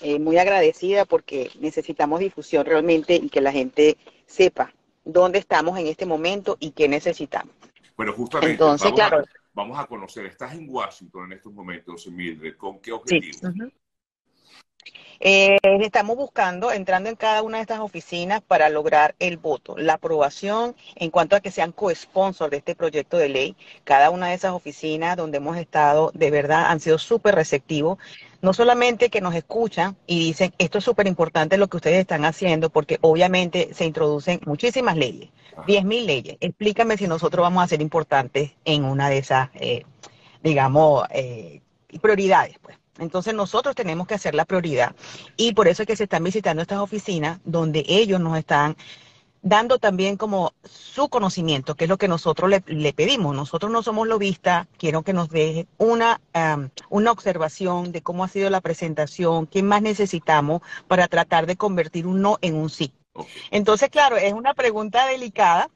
eh, muy agradecida porque necesitamos difusión realmente y que la gente sepa dónde estamos en este momento y qué necesitamos. Bueno, justamente. Entonces, vamos claro. A, vamos a conocer, estás en Washington en estos momentos, Mildred, ¿con qué objetivo? Eh, estamos buscando, entrando en cada una de estas oficinas para lograr el voto, la aprobación en cuanto a que sean co-sponsor de este proyecto de ley. Cada una de esas oficinas donde hemos estado, de verdad, han sido súper receptivos. No solamente que nos escuchan y dicen, esto es súper importante lo que ustedes están haciendo, porque obviamente se introducen muchísimas leyes, 10.000 leyes. Explícame si nosotros vamos a ser importantes en una de esas, eh, digamos, eh, prioridades, pues. Entonces nosotros tenemos que hacer la prioridad y por eso es que se están visitando estas oficinas donde ellos nos están dando también como su conocimiento, que es lo que nosotros le, pedimos. Nosotros no somos lobistas, quiero que nos deje una, una observación de cómo ha sido la presentación, qué más necesitamos para tratar de convertir un no en un sí. Entonces, claro, es una pregunta delicada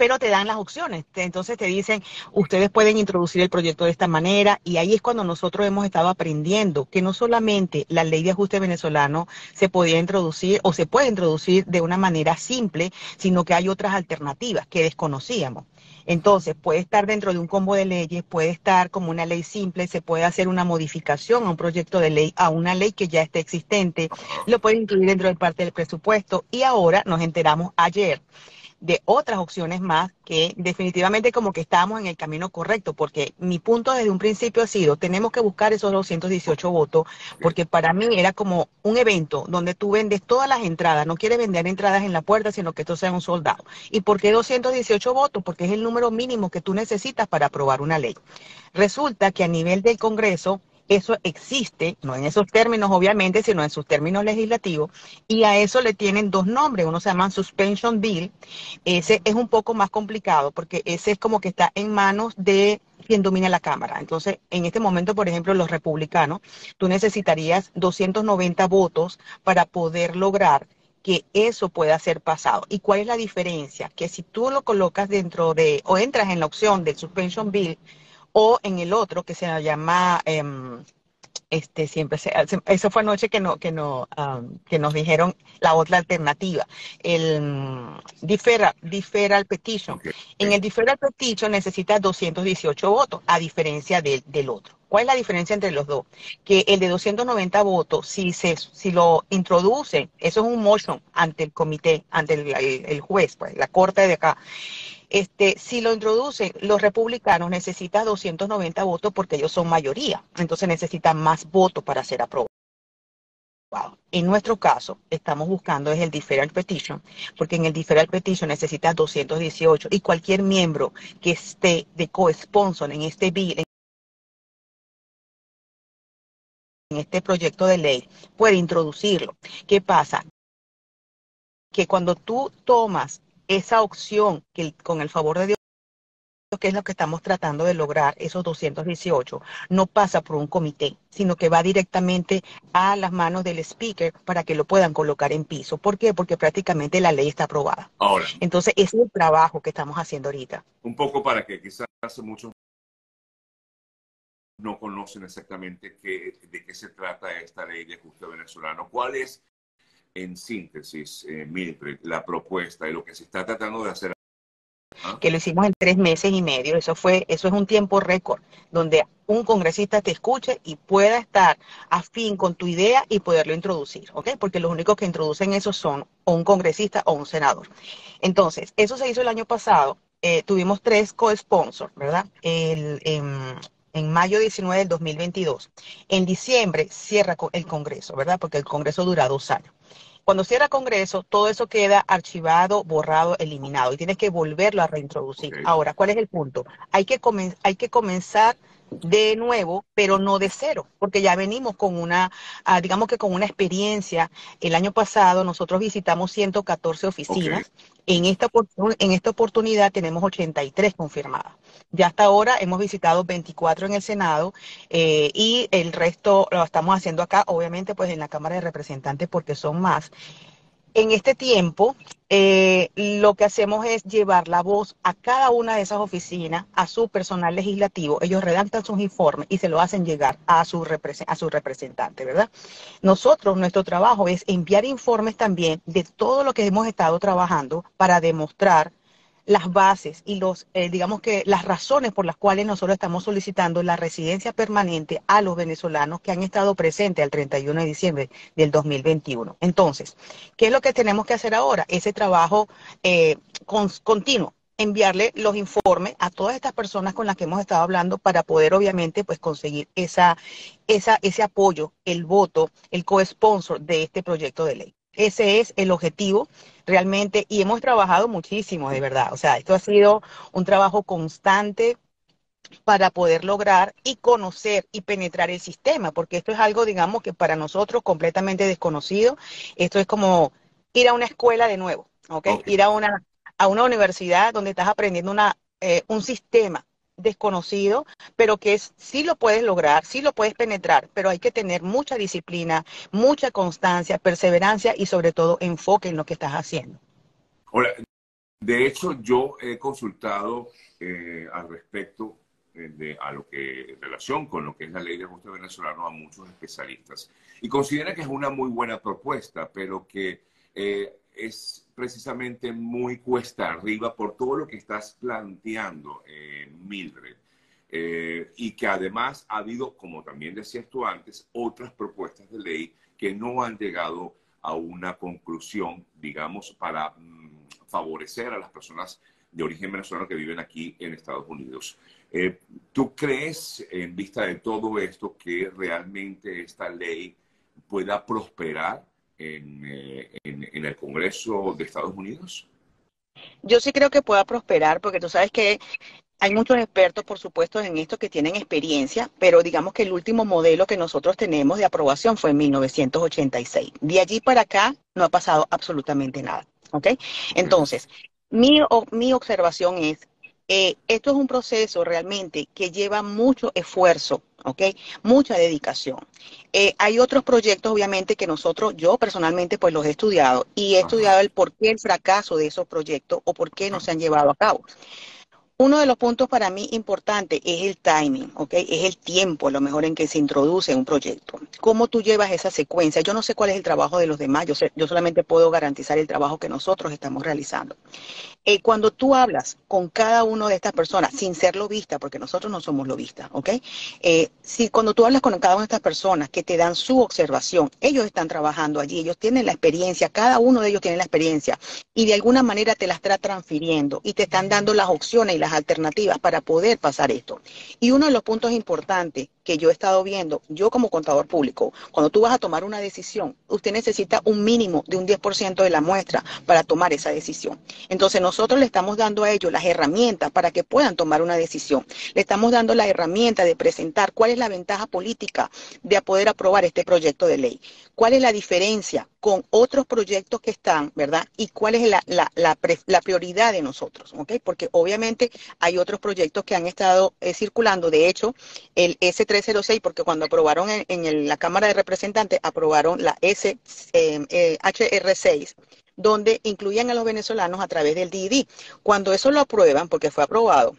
pero te dan las opciones. Entonces te dicen, ustedes pueden introducir el proyecto de esta manera y ahí es cuando nosotros hemos estado aprendiendo que no solamente la ley de ajuste venezolano se podía introducir o se puede introducir de una manera simple, sino que hay otras alternativas que desconocíamos. Entonces, puede estar dentro de un combo de leyes, puede estar como una ley simple, se puede hacer una modificación a un proyecto de ley, a una ley que ya esté existente, lo puede incluir dentro de parte del presupuesto. Y ahora nos enteramos ayer de otras opciones más que definitivamente como que estamos en el camino correcto, porque mi punto desde un principio ha sido, tenemos que buscar esos 218 votos, porque para mí era como un evento donde tú vendes todas las entradas, no quieres vender entradas en la puerta, sino que esto sea un soldado. ¿Y por qué 218 votos? Porque es el número mínimo que tú necesitas para aprobar una ley. Resulta que a nivel del Congreso, eso existe, no en esos términos obviamente, sino en sus términos legislativos, y a eso le tienen dos nombres, uno se llama Suspension Bill, ese es un poco más complicado porque ese es como que está en manos de quien domina la Cámara. Entonces, en este momento, por ejemplo, los republicanos, tú necesitarías 290 votos para poder lograr que eso pueda ser pasado. ¿Y cuál es la diferencia? Que si tú lo colocas dentro de, o entras en la opción del Suspension Bill, o en el otro que se llama em, este siempre se, eso fue anoche que no que no que nos dijeron la otra alternativa el um, deferral, petition en el deferral petition necesita 218 votos a diferencia del, del otro ¿Cuál es la diferencia entre los dos? Que el de 290 votos, si se si lo introduce, eso es un motion ante el comité, ante el, el juez, pues la corte de acá. Este, si lo introducen los republicanos, necesitan 290 votos porque ellos son mayoría. Entonces necesitan más votos para ser aprobados. En nuestro caso, estamos buscando es el deferral petition, porque en el deferral petition necesita 218 y cualquier miembro que esté de co-sponsor en este bill, en este proyecto de ley, puede introducirlo. ¿Qué pasa? Que cuando tú tomas esa opción que con el favor de Dios que es lo que estamos tratando de lograr, esos 218, no pasa por un comité, sino que va directamente a las manos del speaker para que lo puedan colocar en piso. ¿Por qué? Porque prácticamente la ley está aprobada. Ahora. Entonces, ese es el trabajo que estamos haciendo ahorita. Un poco para que quizás muchos no conocen exactamente qué, de qué se trata esta ley de ajuste venezolano. ¿Cuál es en síntesis, eh, Mildred, la propuesta y lo que se está tratando de hacer. ¿Ah? Que lo hicimos en tres meses y medio. Eso fue, eso es un tiempo récord, donde un congresista te escuche y pueda estar afín con tu idea y poderlo introducir, ¿ok? Porque los únicos que introducen eso son o un congresista o un senador. Entonces, eso se hizo el año pasado. Eh, tuvimos tres co-sponsors, ¿verdad? El, en mayo 19 del 2022. En diciembre cierra el Congreso, ¿verdad? Porque el Congreso dura dos años. Cuando cierra Congreso, todo eso queda archivado, borrado, eliminado y tienes que volverlo a reintroducir. Ahora, ¿cuál es el punto? Hay que, hay que comenzar de nuevo, pero no de cero, porque ya venimos con una, ah, digamos que con una experiencia. El año pasado nosotros visitamos 114 oficinas. En, esta, en esta oportunidad tenemos 83 confirmadas. Ya hasta ahora hemos visitado 24 en el Senado eh, y el resto lo estamos haciendo acá, obviamente pues en la Cámara de Representantes porque son más. En este tiempo, eh, lo que hacemos es llevar la voz a cada una de esas oficinas, a su personal legislativo. Ellos redactan sus informes y se lo hacen llegar a su, a su representante, ¿verdad? Nosotros, nuestro trabajo es enviar informes también de todo lo que hemos estado trabajando para demostrar las bases y los, eh, digamos que las razones por las cuales nosotros estamos solicitando la residencia permanente a los venezolanos que han estado presentes al 31 de diciembre del 2021. Entonces, ¿qué es lo que tenemos que hacer ahora? Ese trabajo eh, continuo enviarle los informes a todas estas personas con las que hemos estado hablando para poder obviamente pues conseguir esa, esa, ese apoyo, el voto, el co-sponsor de este proyecto de ley. Ese es el objetivo realmente y hemos trabajado muchísimo, de verdad. O sea, esto ha sido un trabajo constante para poder lograr y conocer y penetrar el sistema, porque esto es algo, digamos, que para nosotros completamente desconocido. Esto es como ir a una escuela de nuevo, ¿ok? Ir a una, a una universidad donde estás aprendiendo una, eh, un sistema desconocido, pero que es, sí lo puedes lograr, sí lo puedes penetrar, pero hay que tener mucha disciplina, mucha constancia, perseverancia y sobre todo enfoque en lo que estás haciendo. Hola, de hecho yo he consultado eh, al respecto eh, de, a lo que en relación con lo que es la ley de ajuste venezolano a muchos especialistas y considera que es una muy buena propuesta, pero que eh, es precisamente muy cuesta arriba por todo lo que estás planteando, eh, Mildred. Eh, y que además ha habido, como también decías tú antes, otras propuestas de ley que no han llegado a una conclusión, digamos, para mm, favorecer a las personas de origen venezolano que viven aquí en Estados Unidos. Eh, ¿Tú crees, en vista de todo esto, que realmente esta ley pueda prosperar eh, en, en, el Congreso de Estados Unidos? Yo sí creo que pueda prosperar, porque tú sabes que hay muchos expertos, por supuesto, en esto que tienen experiencia, pero digamos que el último modelo que nosotros tenemos de aprobación fue en 1986. De allí para acá no ha pasado absolutamente nada. ¿Ok? Entonces, mi, mi observación es, eh, esto es un proceso realmente que lleva mucho esfuerzo ¿ok? Mucha dedicación. Eh, hay otros proyectos, obviamente, que nosotros, yo personalmente, pues los he estudiado y he estudiado el por qué el fracaso de esos proyectos o por qué no se han llevado a cabo. Uno de los puntos para mí importante es el timing, ¿ok? Es el tiempo, a lo mejor, en que se introduce un proyecto. ¿Cómo tú llevas esa secuencia? Yo no sé cuál es el trabajo de los demás, yo, yo solamente puedo garantizar el trabajo que nosotros estamos realizando. Eh, cuando tú hablas con cada una de estas personas, sin ser lobista, porque nosotros no somos lobistas, ¿ok? Eh, si cuando tú hablas con cada una de estas personas que te dan su observación, ellos están trabajando allí, ellos tienen la experiencia, cada uno de ellos tiene la experiencia y de alguna manera te la está transfiriendo y te están dando las opciones y las alternativas para poder pasar esto. Y uno de los puntos importantes que yo he estado viendo, yo como contador público, cuando tú vas a tomar una decisión, usted necesita un mínimo de un 10% de la muestra para tomar esa decisión. Entonces nosotros le estamos dando a ellos las herramientas para que puedan tomar una decisión. Le estamos dando la herramienta de presentar cuál es la ventaja política de poder aprobar este proyecto de ley, cuál es la diferencia con otros proyectos que están, ¿verdad? Y cuál es la, la, la, prioridad de nosotros, ¿ok? Porque obviamente hay otros proyectos que han estado eh, circulando. De hecho, el S306, porque cuando aprobaron en, la Cámara de Representantes, aprobaron la SHR6, eh, donde incluían a los venezolanos a través del DID. Cuando eso lo aprueban, porque fue aprobado,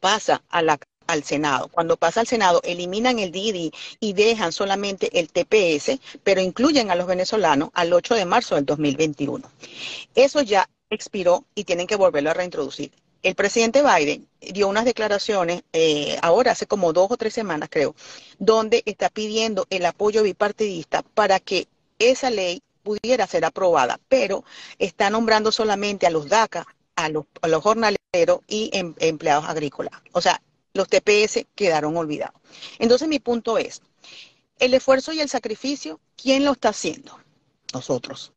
pasa a la al Senado. Cuando pasa al Senado, eliminan el DIDI y dejan solamente el TPS, pero incluyen a los venezolanos al 8 de marzo del 2021. Eso ya expiró y tienen que volverlo a reintroducir. El presidente Biden dio unas declaraciones eh, ahora, hace como dos o tres semanas creo, donde está pidiendo el apoyo bipartidista para que esa ley pudiera ser aprobada, pero está nombrando solamente a los DACA, a los, jornaleros y em, empleados agrícolas. O sea, los TPS quedaron olvidados. Entonces mi punto es, el esfuerzo y el sacrificio, ¿quién lo está haciendo? Nosotros.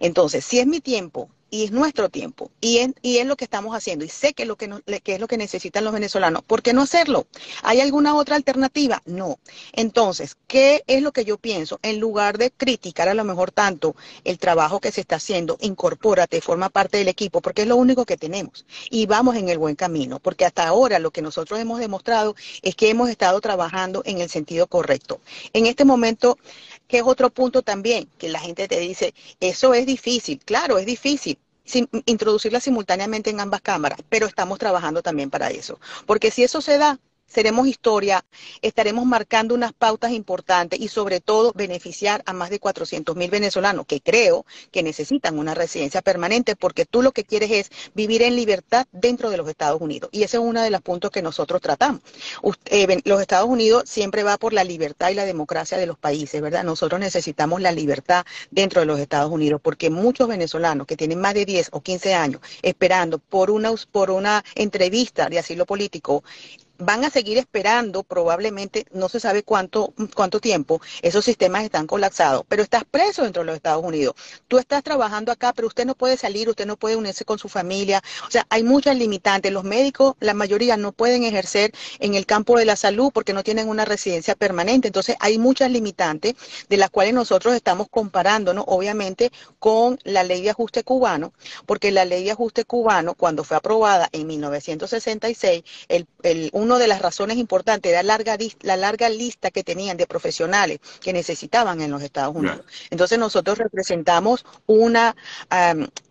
Entonces, si es mi tiempo y es nuestro tiempo y es, y es lo que estamos haciendo y sé que es lo que, que es lo que necesitan los venezolanos. ¿Por qué no hacerlo? ¿Hay alguna otra alternativa? No. Entonces, ¿qué es lo que yo pienso? En lugar de criticar a lo mejor tanto el trabajo que se está haciendo, incorpórate, forma parte del equipo, porque es lo único que tenemos y vamos en el buen camino, porque hasta ahora lo que nosotros hemos demostrado es que hemos estado trabajando en el sentido correcto. En este momento que es otro punto también, que la gente te dice, eso es difícil, claro, es difícil, introducirla simultáneamente en ambas cámaras, pero estamos trabajando también para eso. Porque si eso se da, seremos historia, estaremos marcando unas pautas importantes y sobre todo beneficiar a más de 400 mil venezolanos que creo que necesitan una residencia permanente porque tú lo que quieres es vivir en libertad dentro de los Estados Unidos. Y ese es uno de los puntos que nosotros tratamos. Eh, los Estados Unidos siempre va por la libertad y la democracia de los países, ¿verdad? Nosotros necesitamos la libertad dentro de los Estados Unidos porque muchos venezolanos que tienen más de 10 o 15 años esperando por una, por una entrevista de asilo político van a seguir esperando probablemente, no se sabe cuánto, cuánto tiempo, esos sistemas están colapsados, pero estás preso dentro de los Estados Unidos. Tú estás trabajando acá, pero usted no puede salir, usted no puede unirse con su familia. O sea, hay muchas limitantes. Los médicos, la mayoría, no pueden ejercer en el campo de la salud porque no tienen una residencia permanente. Entonces, hay muchas limitantes de las cuales nosotros estamos comparándonos, obviamente, con la ley de ajuste cubano, porque la ley de ajuste cubano, cuando fue aprobada en 1966, el, el, una de las razones importantes era la larga, la larga lista que tenían de profesionales que necesitaban en los Estados Unidos. Entonces nosotros representamos una,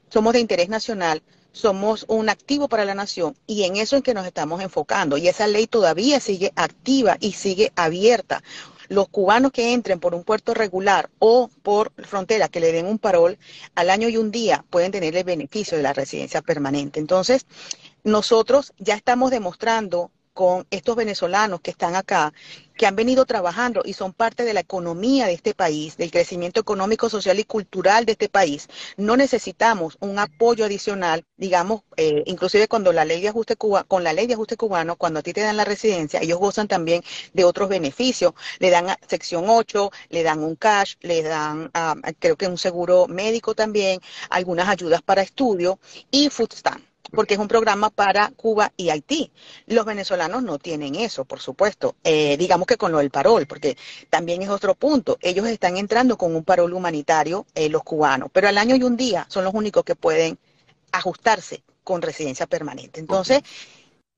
somos de interés nacional, somos un activo para la nación y en eso es que nos estamos enfocando. Y esa ley todavía sigue activa y sigue abierta. Los cubanos que entren por un puerto regular o por frontera que le den un parol al año y un día pueden tener el beneficio de la residencia permanente. Entonces, nosotros ya estamos demostrando con estos venezolanos que están acá, que han venido trabajando y son parte de la economía de este país, del crecimiento económico, social y cultural de este país. No necesitamos un apoyo adicional, digamos, eh, inclusive cuando la ley de ajuste cuba, con la ley de ajuste cubano, cuando a ti te dan la residencia, ellos gozan también de otros beneficios. Le dan sección 8, le dan un cash, le dan, creo que un seguro médico también, algunas ayudas para estudio y food stamp porque es un programa para Cuba y Haití. Los venezolanos no tienen eso, por supuesto. Eh, digamos que con lo del parol, porque también es otro punto. Ellos están entrando con un parol humanitario, eh, los cubanos, pero al año y un día son los únicos que pueden ajustarse con residencia permanente. Entonces,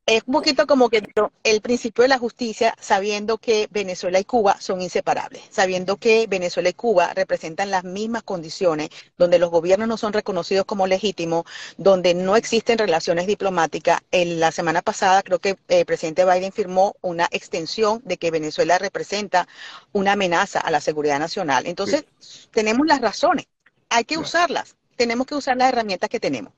es un poquito como que el principio de la justicia, sabiendo que Venezuela y Cuba son inseparables, sabiendo que Venezuela y Cuba representan las mismas condiciones, donde los gobiernos no son reconocidos como legítimos, donde no existen relaciones diplomáticas. En la semana pasada creo que el presidente Biden firmó una extensión de que Venezuela representa una amenaza a la seguridad nacional. Entonces, tenemos las razones, hay que usarlas, tenemos que usar las herramientas que tenemos.